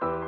Bye.